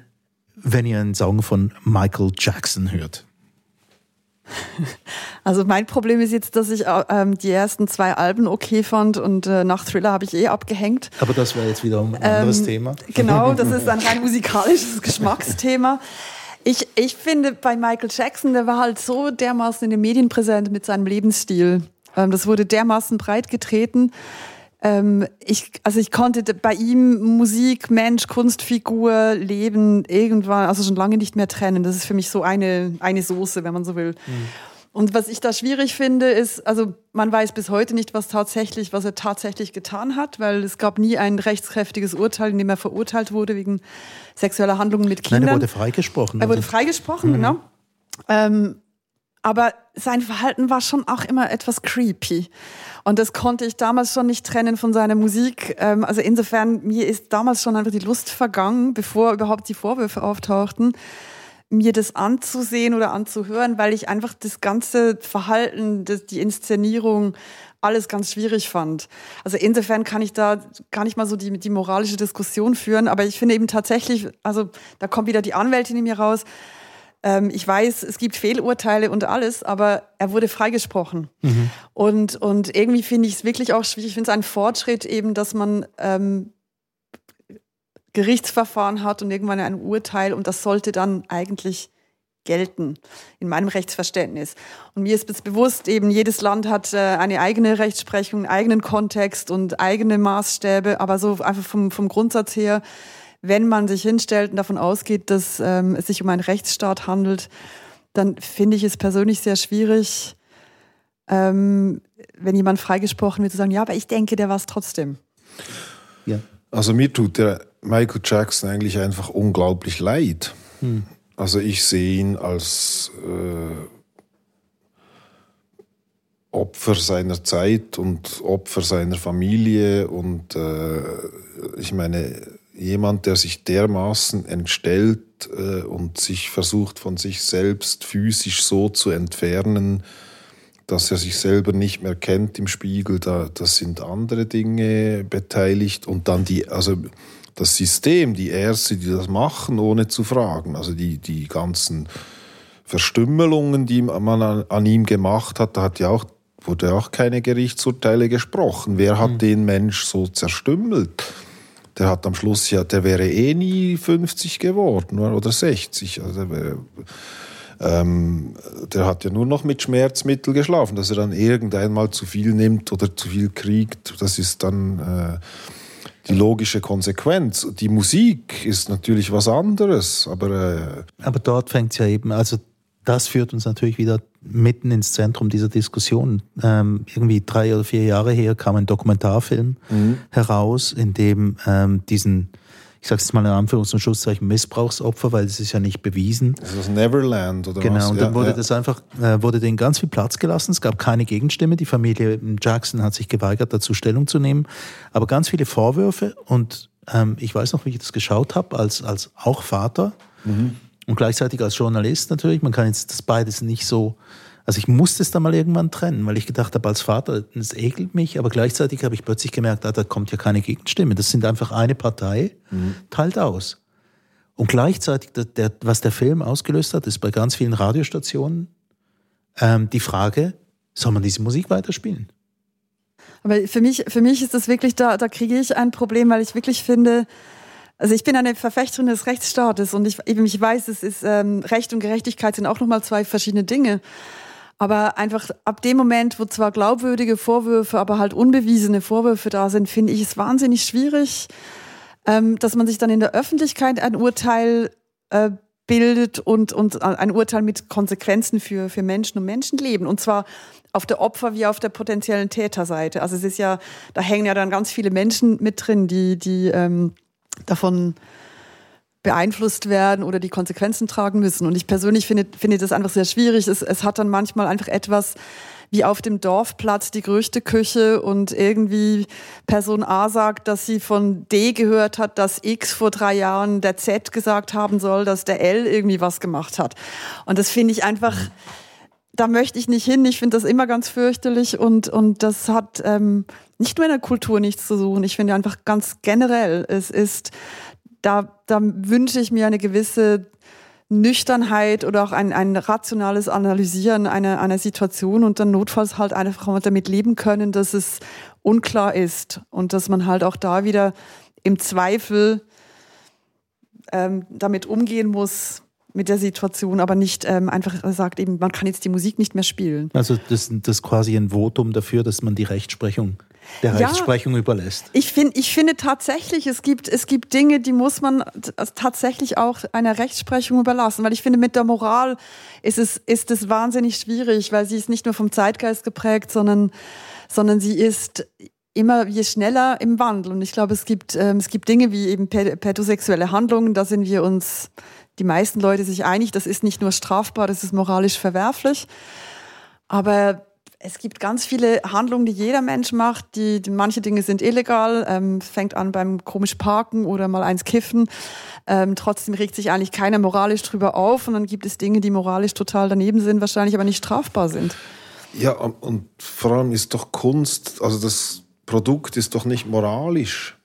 wenn ihr einen Song von Michael Jackson hört? Also mein Problem ist jetzt, dass ich äh, ähm, die ersten zwei Alben okay fand und äh, nach Thriller habe ich eh abgehängt. Aber das wäre jetzt wieder ein anderes ähm, Thema. Genau, das ist ein rein musikalisches Geschmacksthema. Ich, ich finde bei Michael Jackson, der war halt so dermaßen in den Medien präsent mit seinem Lebensstil. Ähm, das wurde dermaßen breit getreten ähm, ich, also ich konnte bei ihm Musik, Mensch, Kunstfigur, Leben irgendwann, also schon lange nicht mehr trennen. Das ist für mich so eine, eine Soße, wenn man so will. Mhm. Und was ich da schwierig finde, ist, also man weiß bis heute nicht, was tatsächlich, was er tatsächlich getan hat, weil es gab nie ein rechtskräftiges Urteil, in dem er verurteilt wurde wegen sexueller Handlungen mit Kindern. Nein, er wurde freigesprochen. Er wurde also. freigesprochen, mhm. genau. Ähm, aber sein Verhalten war schon auch immer etwas creepy. Und das konnte ich damals schon nicht trennen von seiner Musik. Ähm, also insofern, mir ist damals schon einfach die Lust vergangen, bevor überhaupt die Vorwürfe auftauchten, mir das anzusehen oder anzuhören, weil ich einfach das ganze Verhalten, die Inszenierung, alles ganz schwierig fand. Also insofern kann ich da gar nicht mal so die, die moralische Diskussion führen, aber ich finde eben tatsächlich, also da kommt wieder die Anwältin in mir raus, ähm, ich weiß, es gibt Fehlurteile und alles, aber er wurde freigesprochen. Mhm. Und, und irgendwie finde ich es wirklich auch schwierig. Ich finde es ein Fortschritt eben, dass man ähm, Gerichtsverfahren hat und irgendwann ein Urteil und das sollte dann eigentlich gelten in meinem Rechtsverständnis. Und mir ist bewusst, eben jedes Land hat äh, eine eigene Rechtsprechung, einen eigenen Kontext und eigene Maßstäbe, aber so einfach vom, vom Grundsatz her wenn man sich hinstellt und davon ausgeht, dass ähm, es sich um einen Rechtsstaat handelt, dann finde ich es persönlich sehr schwierig, ähm, wenn jemand freigesprochen wird, zu sagen, ja, aber ich denke, der war es trotzdem. Ja. Also mir tut der Michael Jackson eigentlich einfach unglaublich leid. Hm. Also ich sehe ihn als äh, Opfer seiner Zeit und Opfer seiner Familie und äh, ich meine, jemand, der sich dermaßen entstellt äh, und sich versucht von sich selbst physisch so zu entfernen, dass er sich selber nicht mehr kennt im Spiegel, da das sind andere Dinge beteiligt und dann die, also das System, die Ärzte, die das machen, ohne zu fragen, also die, die ganzen Verstümmelungen, die man an, an ihm gemacht hat, da hat ja auch, wurde auch keine Gerichtsurteile gesprochen. Wer hat mhm. den Mensch so zerstümmelt? Der hat am Schluss ja, der wäre eh nie 50 geworden oder 60. Also der, wäre, ähm, der hat ja nur noch mit Schmerzmittel geschlafen, dass er dann irgendeinmal zu viel nimmt oder zu viel kriegt. Das ist dann äh, die logische Konsequenz. Die Musik ist natürlich was anderes, aber äh, aber dort fängt es ja eben, also das führt uns natürlich wieder mitten ins Zentrum dieser Diskussion. Ähm, irgendwie drei oder vier Jahre her kam ein Dokumentarfilm mhm. heraus, in dem ähm, diesen, ich sage es mal in Anführungs- und Schlusszeichen, Missbrauchsopfer, weil es ist ja nicht bewiesen. Das ist Neverland oder genau, was? Genau, und dann ja, wurde ja. das einfach, äh, wurde denen ganz viel Platz gelassen. Es gab keine Gegenstimme. Die Familie Jackson hat sich geweigert, dazu Stellung zu nehmen. Aber ganz viele Vorwürfe und ähm, ich weiß noch, wie ich das geschaut habe, als, als auch Vater. Mhm und gleichzeitig als Journalist natürlich, man kann jetzt das beides nicht so, also ich musste es dann mal irgendwann trennen, weil ich gedacht habe, als Vater, es ekelt mich, aber gleichzeitig habe ich plötzlich gemerkt, ah, da kommt ja keine Gegenstimme. Das sind einfach eine Partei, mhm. teilt aus. Und gleichzeitig, der, der, was der Film ausgelöst hat, ist bei ganz vielen Radiostationen ähm, die Frage, soll man diese Musik weiterspielen? Aber für mich, für mich ist das wirklich, da, da kriege ich ein Problem, weil ich wirklich finde, also ich bin eine Verfechterin des Rechtsstaates und ich, ich weiß, es ist ähm, Recht und Gerechtigkeit sind auch nochmal zwei verschiedene Dinge. Aber einfach ab dem Moment, wo zwar glaubwürdige Vorwürfe, aber halt unbewiesene Vorwürfe da sind, finde ich es wahnsinnig schwierig, ähm, dass man sich dann in der Öffentlichkeit ein Urteil äh, bildet und, und ein Urteil mit Konsequenzen für, für Menschen und Menschenleben. Und zwar auf der Opfer- wie auf der potenziellen Täterseite. Also es ist ja, da hängen ja dann ganz viele Menschen mit drin, die, die ähm, davon beeinflusst werden oder die Konsequenzen tragen müssen. Und ich persönlich finde, finde das einfach sehr schwierig. Es, es hat dann manchmal einfach etwas wie auf dem Dorfplatz die Gerüchteküche und irgendwie Person A sagt, dass sie von D gehört hat, dass X vor drei Jahren der Z gesagt haben soll, dass der L irgendwie was gemacht hat. Und das finde ich einfach, da möchte ich nicht hin. Ich finde das immer ganz fürchterlich und, und das hat ähm, nicht nur in der Kultur nichts zu suchen. Ich finde einfach ganz generell, es ist, da, da wünsche ich mir eine gewisse Nüchternheit oder auch ein, ein rationales Analysieren einer, einer Situation und dann notfalls halt einfach damit leben können, dass es unklar ist und dass man halt auch da wieder im Zweifel ähm, damit umgehen muss, mit der Situation, aber nicht ähm, einfach sagt eben, man kann jetzt die Musik nicht mehr spielen. Also das, das ist quasi ein Votum dafür, dass man die Rechtsprechung der Rechtsprechung ja, überlässt. Ich, find, ich finde tatsächlich, es gibt, es gibt Dinge, die muss man tatsächlich auch einer Rechtsprechung überlassen, weil ich finde, mit der Moral ist es, ist es wahnsinnig schwierig, weil sie ist nicht nur vom Zeitgeist geprägt, sondern, sondern sie ist immer je schneller im Wandel. Und ich glaube, es gibt, ähm, es gibt Dinge wie eben pädosexuelle Handlungen, da sind wir uns die meisten Leute sich einig, das ist nicht nur strafbar, das ist moralisch verwerflich. Aber es gibt ganz viele Handlungen, die jeder Mensch macht. Die, die manche Dinge sind illegal, ähm, fängt an beim komisch Parken oder mal eins kiffen. Ähm, trotzdem regt sich eigentlich keiner moralisch drüber auf. Und dann gibt es Dinge, die moralisch total daneben sind, wahrscheinlich aber nicht strafbar sind. Ja, und vor allem ist doch Kunst, also das Produkt ist doch nicht moralisch.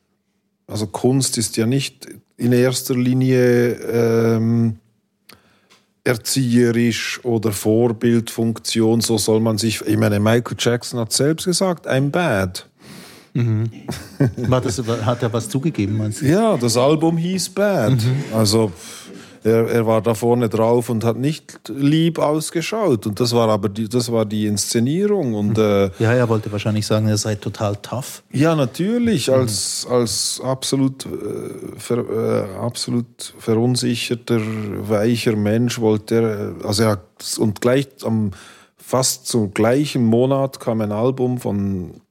Also Kunst ist ja nicht in erster Linie ähm, erzieherisch oder Vorbildfunktion. So soll man sich. Ich meine, Michael Jackson hat selbst gesagt, I'm bad. Mhm. War das, hat er was zugegeben, meinst du? Ja, das Album hieß Bad. Mhm. Also er, er, war da vorne drauf und hat nicht lieb ausgeschaut. Und das war aber die, das war die Inszenierung. Und, mhm. äh, ja, er wollte wahrscheinlich sagen, er sei total tough. Ja, natürlich. Mhm. Als, als absolut, äh, ver, äh, absolut verunsicherter, weicher Mensch wollte er, also er hat, und gleich am fast zum gleichen Monat kam ein Album von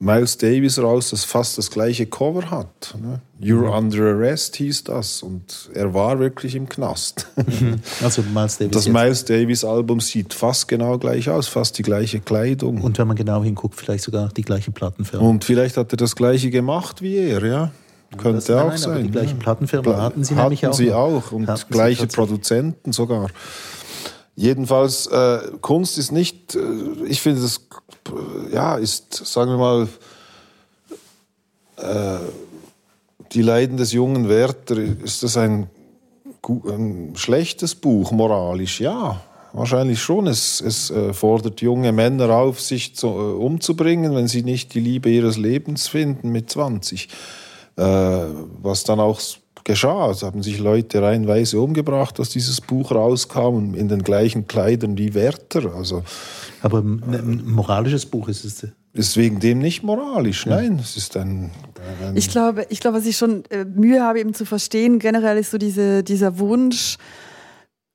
Miles Davis raus, das fast das gleiche Cover hat. Ne? You're mhm. Under Arrest hieß das und er war wirklich im Knast. Mhm. Also Miles Davis. Das jetzt. Miles Davis Album sieht fast genau gleich aus, fast die gleiche Kleidung. Und wenn man genau hinguckt, vielleicht sogar die gleiche Plattenfirma. Und vielleicht hat er das gleiche gemacht wie er, ja. Könnte das, auch nein, sein. die gleiche Plattenfirma Pla hatten sie hatten nämlich auch. Sie auch und gleiche Produzenten sogar. Jedenfalls, äh, Kunst ist nicht, äh, ich finde das, äh, ja, ist, sagen wir mal, äh, die Leiden des jungen Werther, ist das ein, ein schlechtes Buch moralisch? Ja, wahrscheinlich schon. Es, es äh, fordert junge Männer auf, sich zu, umzubringen, wenn sie nicht die Liebe ihres Lebens finden mit 20. was dann auch geschah. Es haben sich Leute reihenweise umgebracht, als dieses Buch rauskam, in den gleichen Kleidern wie Werther. Also, Aber ein moralisches Buch ist es. Ist wegen dem nicht moralisch, ja. nein. Es ist ein, ein ich glaube, ich glaube, was ich schon äh, Mühe habe, eben zu verstehen, generell ist so diese, dieser Wunsch,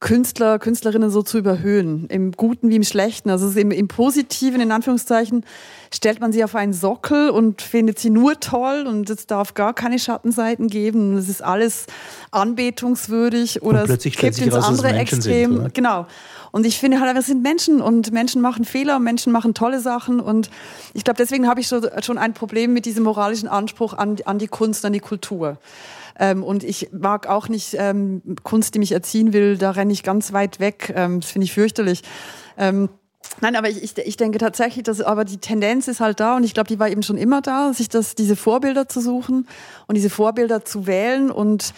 Künstler, Künstlerinnen so zu überhöhen, im Guten wie im Schlechten. Also im, im Positiven, in Anführungszeichen, stellt man sie auf einen Sockel und findet sie nur toll und es darf gar keine Schattenseiten geben. Es ist alles anbetungswürdig oder es kippt ins raus, andere Extrem. Sind, genau. Und ich finde halt, wir sind Menschen und Menschen machen Fehler, Menschen machen tolle Sachen und ich glaube, deswegen habe ich schon ein Problem mit diesem moralischen Anspruch an, an die Kunst, an die Kultur. Ähm, und ich mag auch nicht ähm, Kunst, die mich erziehen will, da renne ich ganz weit weg. Ähm, das finde ich fürchterlich. Ähm, Nein, aber ich, ich denke tatsächlich, dass aber die Tendenz ist halt da und ich glaube, die war eben schon immer da, sich das, diese Vorbilder zu suchen und diese Vorbilder zu wählen und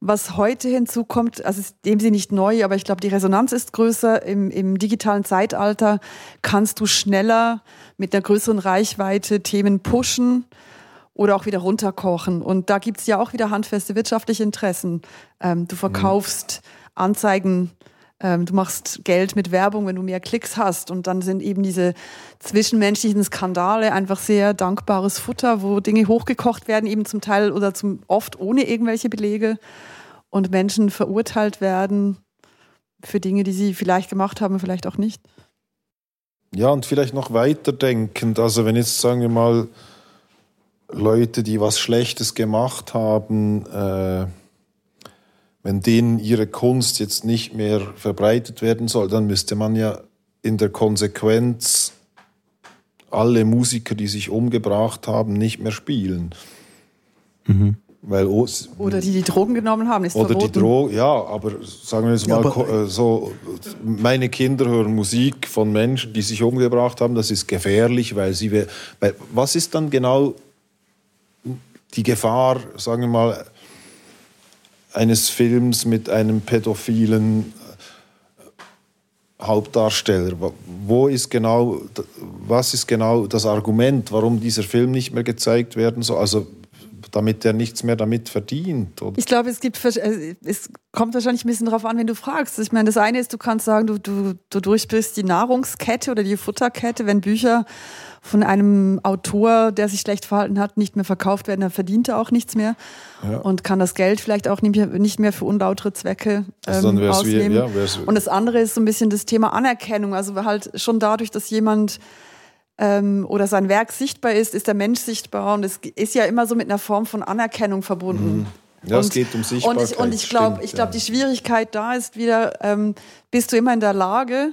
was heute hinzukommt, also ist dem sie nicht neu, aber ich glaube, die Resonanz ist größer. Im, Im digitalen Zeitalter kannst du schneller mit einer größeren Reichweite Themen pushen oder auch wieder runterkochen. Und da gibt's ja auch wieder handfeste wirtschaftliche Interessen. Ähm, du verkaufst Anzeigen, ähm, du machst Geld mit Werbung, wenn du mehr Klicks hast. Und dann sind eben diese zwischenmenschlichen Skandale einfach sehr dankbares Futter, wo Dinge hochgekocht werden, eben zum Teil oder zum oft ohne irgendwelche Belege und Menschen verurteilt werden für Dinge, die sie vielleicht gemacht haben, vielleicht auch nicht. Ja, und vielleicht noch weiterdenkend. Also wenn jetzt, sagen wir mal, Leute, die was Schlechtes gemacht haben, äh, wenn denen ihre Kunst jetzt nicht mehr verbreitet werden soll, dann müsste man ja in der Konsequenz alle Musiker, die sich umgebracht haben, nicht mehr spielen. Mhm. Weil, oder die die Drogen genommen haben, ist Oder verboten. die Drogen, ja, aber sagen wir jetzt mal, ja, äh, so, meine Kinder hören Musik von Menschen, die sich umgebracht haben, das ist gefährlich, weil sie, weil, was ist dann genau die Gefahr, sagen wir mal, eines Films mit einem pädophilen äh, Hauptdarsteller. Wo ist genau, was ist genau das Argument, warum dieser Film nicht mehr gezeigt werden soll? Also damit er nichts mehr damit verdient. Oder? Ich glaube, es gibt, äh, es kommt wahrscheinlich ein bisschen darauf an, wenn du fragst. Ich meine, das eine ist, du kannst sagen, du, du, du durchbrichst die Nahrungskette oder die Futterkette, wenn Bücher von einem Autor, der sich schlecht verhalten hat, nicht mehr verkauft werden, dann verdient er auch nichts mehr ja. und kann das Geld vielleicht auch nicht mehr, für unlautere Zwecke also ähm, also ausnehmen. Wie, ja, und das andere ist so ein bisschen das Thema Anerkennung. Also halt schon dadurch, dass jemand ähm, oder sein Werk sichtbar ist, ist der Mensch sichtbar und es ist ja immer so mit einer Form von Anerkennung verbunden. Mhm. Ja, und, es geht um Sichtbarkeit. Und ich, und ich glaube, ich glaube, die Schwierigkeit da ist wieder, ähm, bist du immer in der Lage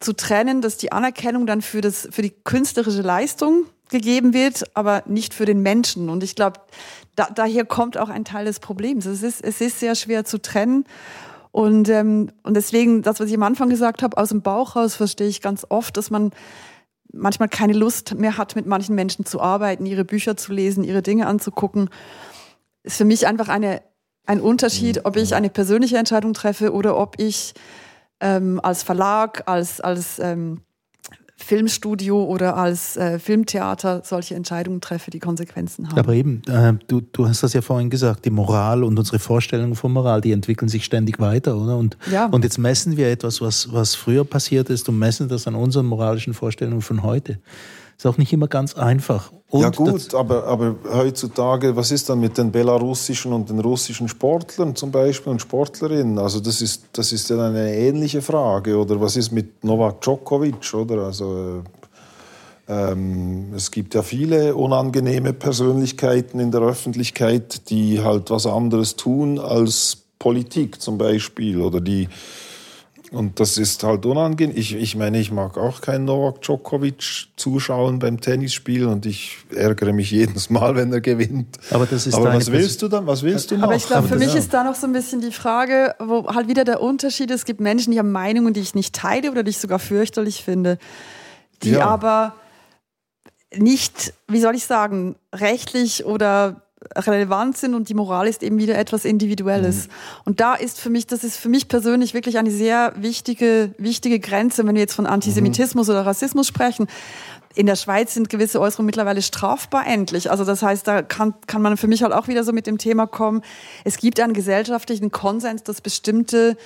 zu trennen, dass die Anerkennung dann für das, für die künstlerische Leistung gegeben wird, aber nicht für den Menschen. Und ich glaube, da, daher kommt auch ein Teil des Problems. Es ist, es ist sehr schwer zu trennen. Und, ähm, und deswegen, das, was ich am Anfang gesagt habe, aus dem Bauch raus verstehe ich ganz oft, dass man manchmal keine Lust mehr hat, mit manchen Menschen zu arbeiten, ihre Bücher zu lesen, ihre Dinge anzugucken. Ist für mich einfach eine, ein Unterschied, ob ich eine persönliche Entscheidung treffe oder ob ich ähm, als Verlag, als, als ähm, Filmstudio oder als äh, Filmtheater solche Entscheidungen treffe, die Konsequenzen haben. Aber eben, äh, du, du hast das ja vorhin gesagt, die Moral und unsere Vorstellungen von Moral, die entwickeln sich ständig weiter, oder? Und, ja. und jetzt messen wir etwas, was, was früher passiert ist und messen das an unseren moralischen Vorstellungen von heute. Ist auch nicht immer ganz einfach. Und ja gut, aber, aber heutzutage, was ist dann mit den belarussischen und den russischen Sportlern zum Beispiel und Sportlerinnen? Also das ist, das ist ja eine ähnliche Frage. Oder was ist mit Novak Djokovic? Oder? Also, ähm, es gibt ja viele unangenehme Persönlichkeiten in der Öffentlichkeit, die halt was anderes tun als Politik zum Beispiel. Oder die und das ist halt unangenehm. Ich, ich meine, ich mag auch keinen Novak Djokovic zuschauen beim Tennisspiel und ich ärgere mich jedes Mal, wenn er gewinnt. Aber das ist Aber was willst du dann? Was willst du noch? Aber ich glaube, für mich ja. ist da noch so ein bisschen die Frage, wo halt wieder der Unterschied ist. Es gibt Menschen, die haben Meinungen, die ich nicht teile oder die ich sogar fürchterlich finde, die ja. aber nicht, wie soll ich sagen, rechtlich oder relevant sind und die Moral ist eben wieder etwas Individuelles. Mhm. Und da ist für mich, das ist für mich persönlich wirklich eine sehr wichtige, wichtige Grenze, wenn wir jetzt von Antisemitismus mhm. oder Rassismus sprechen. In der Schweiz sind gewisse Äußerungen mittlerweile strafbar endlich. Also das heißt, da kann, kann man für mich halt auch wieder so mit dem Thema kommen. Es gibt einen gesellschaftlichen Konsens, dass bestimmte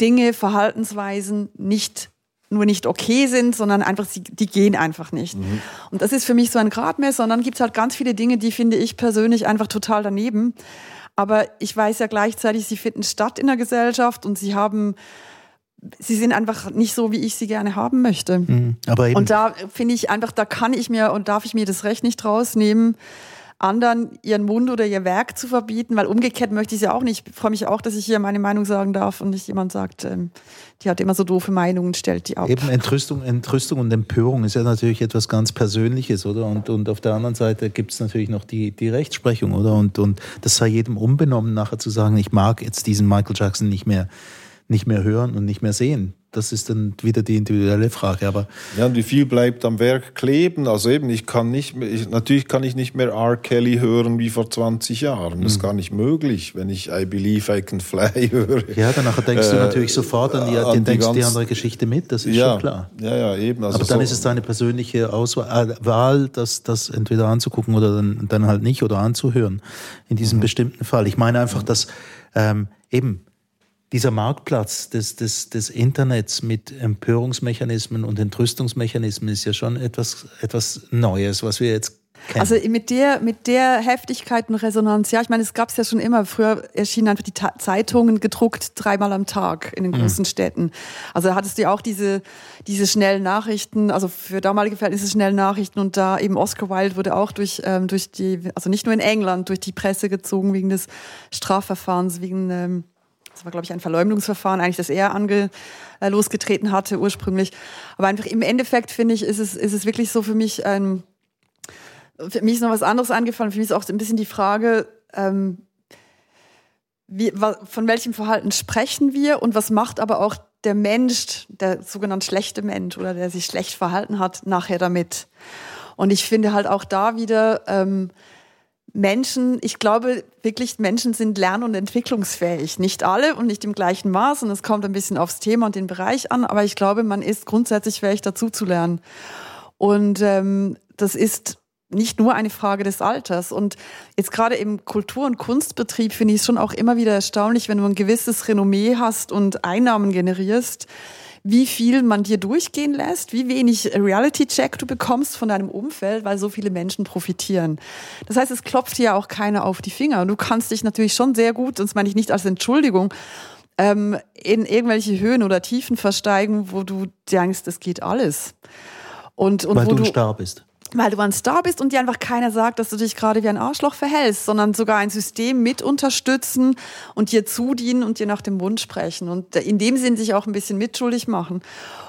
Dinge, Verhaltensweisen nicht nur nicht okay sind, sondern einfach, die gehen einfach nicht. Mhm. Und das ist für mich so ein Gradmesser. Und dann gibt es halt ganz viele Dinge, die finde ich persönlich einfach total daneben. Aber ich weiß ja gleichzeitig, sie finden statt in der Gesellschaft und sie haben, sie sind einfach nicht so, wie ich sie gerne haben möchte. Mhm. Aber eben. Und da finde ich einfach, da kann ich mir und darf ich mir das Recht nicht rausnehmen, anderen ihren Mund oder ihr Werk zu verbieten, weil umgekehrt möchte ich es ja auch nicht. Ich freue mich auch, dass ich hier meine Meinung sagen darf und nicht jemand sagt, ähm, die hat immer so doofe Meinungen, stellt die ab. Eben Entrüstung, Entrüstung und Empörung ist ja natürlich etwas ganz Persönliches, oder? Und, und auf der anderen Seite gibt es natürlich noch die, die Rechtsprechung, oder? Und, und das sei jedem unbenommen, nachher zu sagen, ich mag jetzt diesen Michael Jackson nicht mehr, nicht mehr hören und nicht mehr sehen das ist dann wieder die individuelle Frage. Aber ja, und wie viel bleibt am Werk kleben? Also eben, ich kann nicht, ich, natürlich kann ich nicht mehr R. Kelly hören wie vor 20 Jahren. Das ist mhm. gar nicht möglich, wenn ich I Believe I Can Fly höre. Ja, danach denkst du äh, natürlich sofort an die, an die, denkst die andere Geschichte mit, das ist ja, schon klar. Ja, ja, eben. Also Aber dann so ist es deine persönliche Auswahl, äh, Wahl, das, das entweder anzugucken oder dann, dann halt nicht oder anzuhören in diesem mhm. bestimmten Fall. Ich meine einfach, dass ähm, eben dieser Marktplatz des, des, des Internets mit Empörungsmechanismen und Entrüstungsmechanismen ist ja schon etwas, etwas Neues, was wir jetzt kennen. Also mit der, mit der Heftigkeit und Resonanz, ja, ich meine, es gab es ja schon immer. Früher erschienen einfach die Ta Zeitungen gedruckt dreimal am Tag in den mhm. großen mhm. Städten. Also da hattest du ja auch diese, diese schnellen Nachrichten, also für damalige Verhältnisse schnellen Nachrichten und da eben Oscar Wilde wurde auch durch, ähm, durch die, also nicht nur in England, durch die Presse gezogen wegen des Strafverfahrens, wegen ähm, das war, glaube ich, ein Verleumdungsverfahren, eigentlich, das er ange, äh, losgetreten hatte ursprünglich. Aber einfach im Endeffekt, finde ich, ist es, ist es wirklich so für mich, ähm, für mich ist noch was anderes angefallen. Für mich ist auch ein bisschen die Frage, ähm, wie, von welchem Verhalten sprechen wir und was macht aber auch der Mensch, der sogenannt schlechte Mensch oder der sich schlecht verhalten hat, nachher damit. Und ich finde halt auch da wieder, ähm, Menschen, ich glaube wirklich, Menschen sind lern- und entwicklungsfähig. Nicht alle und nicht im gleichen Maß und es kommt ein bisschen aufs Thema und den Bereich an, aber ich glaube, man ist grundsätzlich fähig, dazu zu lernen. Und ähm, das ist nicht nur eine Frage des Alters. Und jetzt gerade im Kultur- und Kunstbetrieb finde ich es schon auch immer wieder erstaunlich, wenn du ein gewisses Renommee hast und Einnahmen generierst, wie viel man dir durchgehen lässt, wie wenig Reality-Check du bekommst von deinem Umfeld, weil so viele Menschen profitieren. Das heißt, es klopft dir ja auch keiner auf die Finger. Und du kannst dich natürlich schon sehr gut, und das meine ich nicht als Entschuldigung, ähm, in irgendwelche Höhen oder Tiefen versteigen, wo du denkst, es geht alles. Und, und weil wo du ein Star bist. Weil du ein Star bist und dir einfach keiner sagt, dass du dich gerade wie ein Arschloch verhältst, sondern sogar ein System mit unterstützen und dir zudienen und dir nach dem Mund sprechen und in dem Sinn sich auch ein bisschen mitschuldig machen.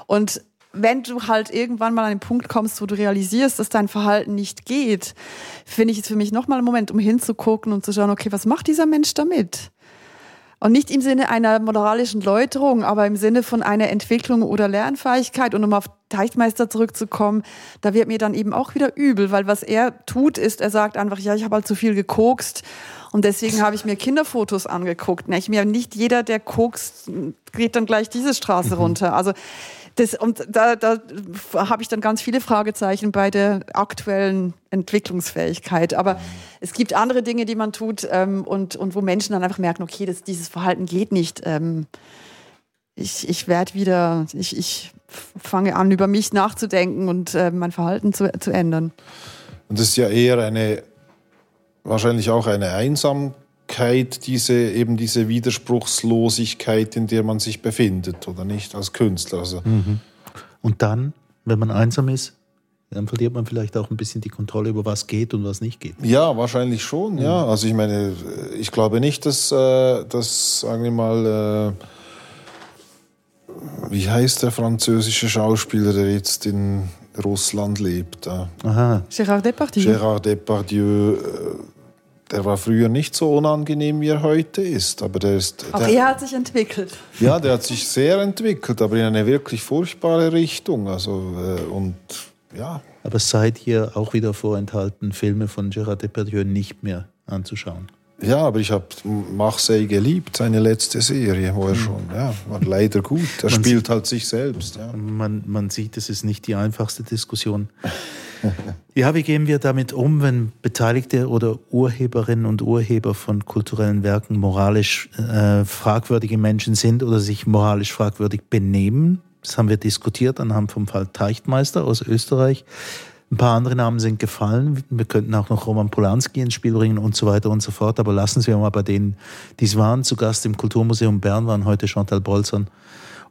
Und wenn du halt irgendwann mal an den Punkt kommst, wo du realisierst, dass dein Verhalten nicht geht, finde ich es für mich nochmal ein Moment, um hinzugucken und zu schauen, okay, was macht dieser Mensch damit? Und nicht im Sinne einer moralischen Läuterung, aber im Sinne von einer Entwicklung oder Lernfähigkeit. Und um auf Teichmeister zurückzukommen, da wird mir dann eben auch wieder übel, weil was er tut, ist, er sagt einfach, ja, ich habe halt zu viel gekokst und deswegen habe ich mir Kinderfotos angeguckt. Nicht, mir nicht jeder, der kokst, geht dann gleich diese Straße mhm. runter. Also das, und da, da habe ich dann ganz viele Fragezeichen bei der aktuellen Entwicklungsfähigkeit. Aber es gibt andere Dinge, die man tut ähm, und, und wo Menschen dann einfach merken, okay, das, dieses Verhalten geht nicht. Ähm, ich ich werde wieder, ich, ich fange an, über mich nachzudenken und äh, mein Verhalten zu, zu ändern. Und das ist ja eher eine, wahrscheinlich auch eine Einsamkeit diese, eben diese Widerspruchslosigkeit, in der man sich befindet, oder nicht, als Künstler. Also. Mhm. Und dann, wenn man einsam ist, dann verliert man vielleicht auch ein bisschen die Kontrolle über was geht und was nicht geht. Ja, wahrscheinlich schon, mhm. ja. Also ich meine, ich glaube nicht, dass, äh, dass sagen wir mal, äh, wie heißt der französische Schauspieler, der jetzt in Russland lebt? Aha. Gérard Depardieu. Gérard Depardieu äh, der war früher nicht so unangenehm, wie er heute ist. Aber der ist. Auch der, er hat sich entwickelt. Ja, der hat sich sehr entwickelt, aber in eine wirklich furchtbare Richtung. Also, äh, und ja. Aber seid ihr auch wieder vorenthalten, Filme von Gérard Depardieu nicht mehr anzuschauen? Ja, aber ich habe Marseille geliebt, seine letzte Serie, wo er hm. schon, ja, war leider gut. Er man spielt halt sich selbst. Ja. Man, man sieht, es ist nicht die einfachste Diskussion. Ja, wie gehen wir damit um, wenn Beteiligte oder Urheberinnen und Urheber von kulturellen Werken moralisch äh, fragwürdige Menschen sind oder sich moralisch fragwürdig benehmen? Das haben wir diskutiert anhand vom Fall Teichtmeister aus Österreich. Ein paar andere Namen sind gefallen. Wir könnten auch noch Roman Polanski ins Spiel bringen und so weiter und so fort. Aber lassen Sie mal bei denen, die es waren. Zu Gast im Kulturmuseum Bern waren heute Chantal Bolzern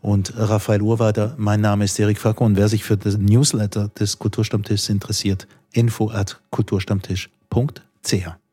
und Raphael Urweider. Mein Name ist Erik Facko und wer sich für das Newsletter des Kulturstammtischs interessiert, info at kulturstammtisch.ch.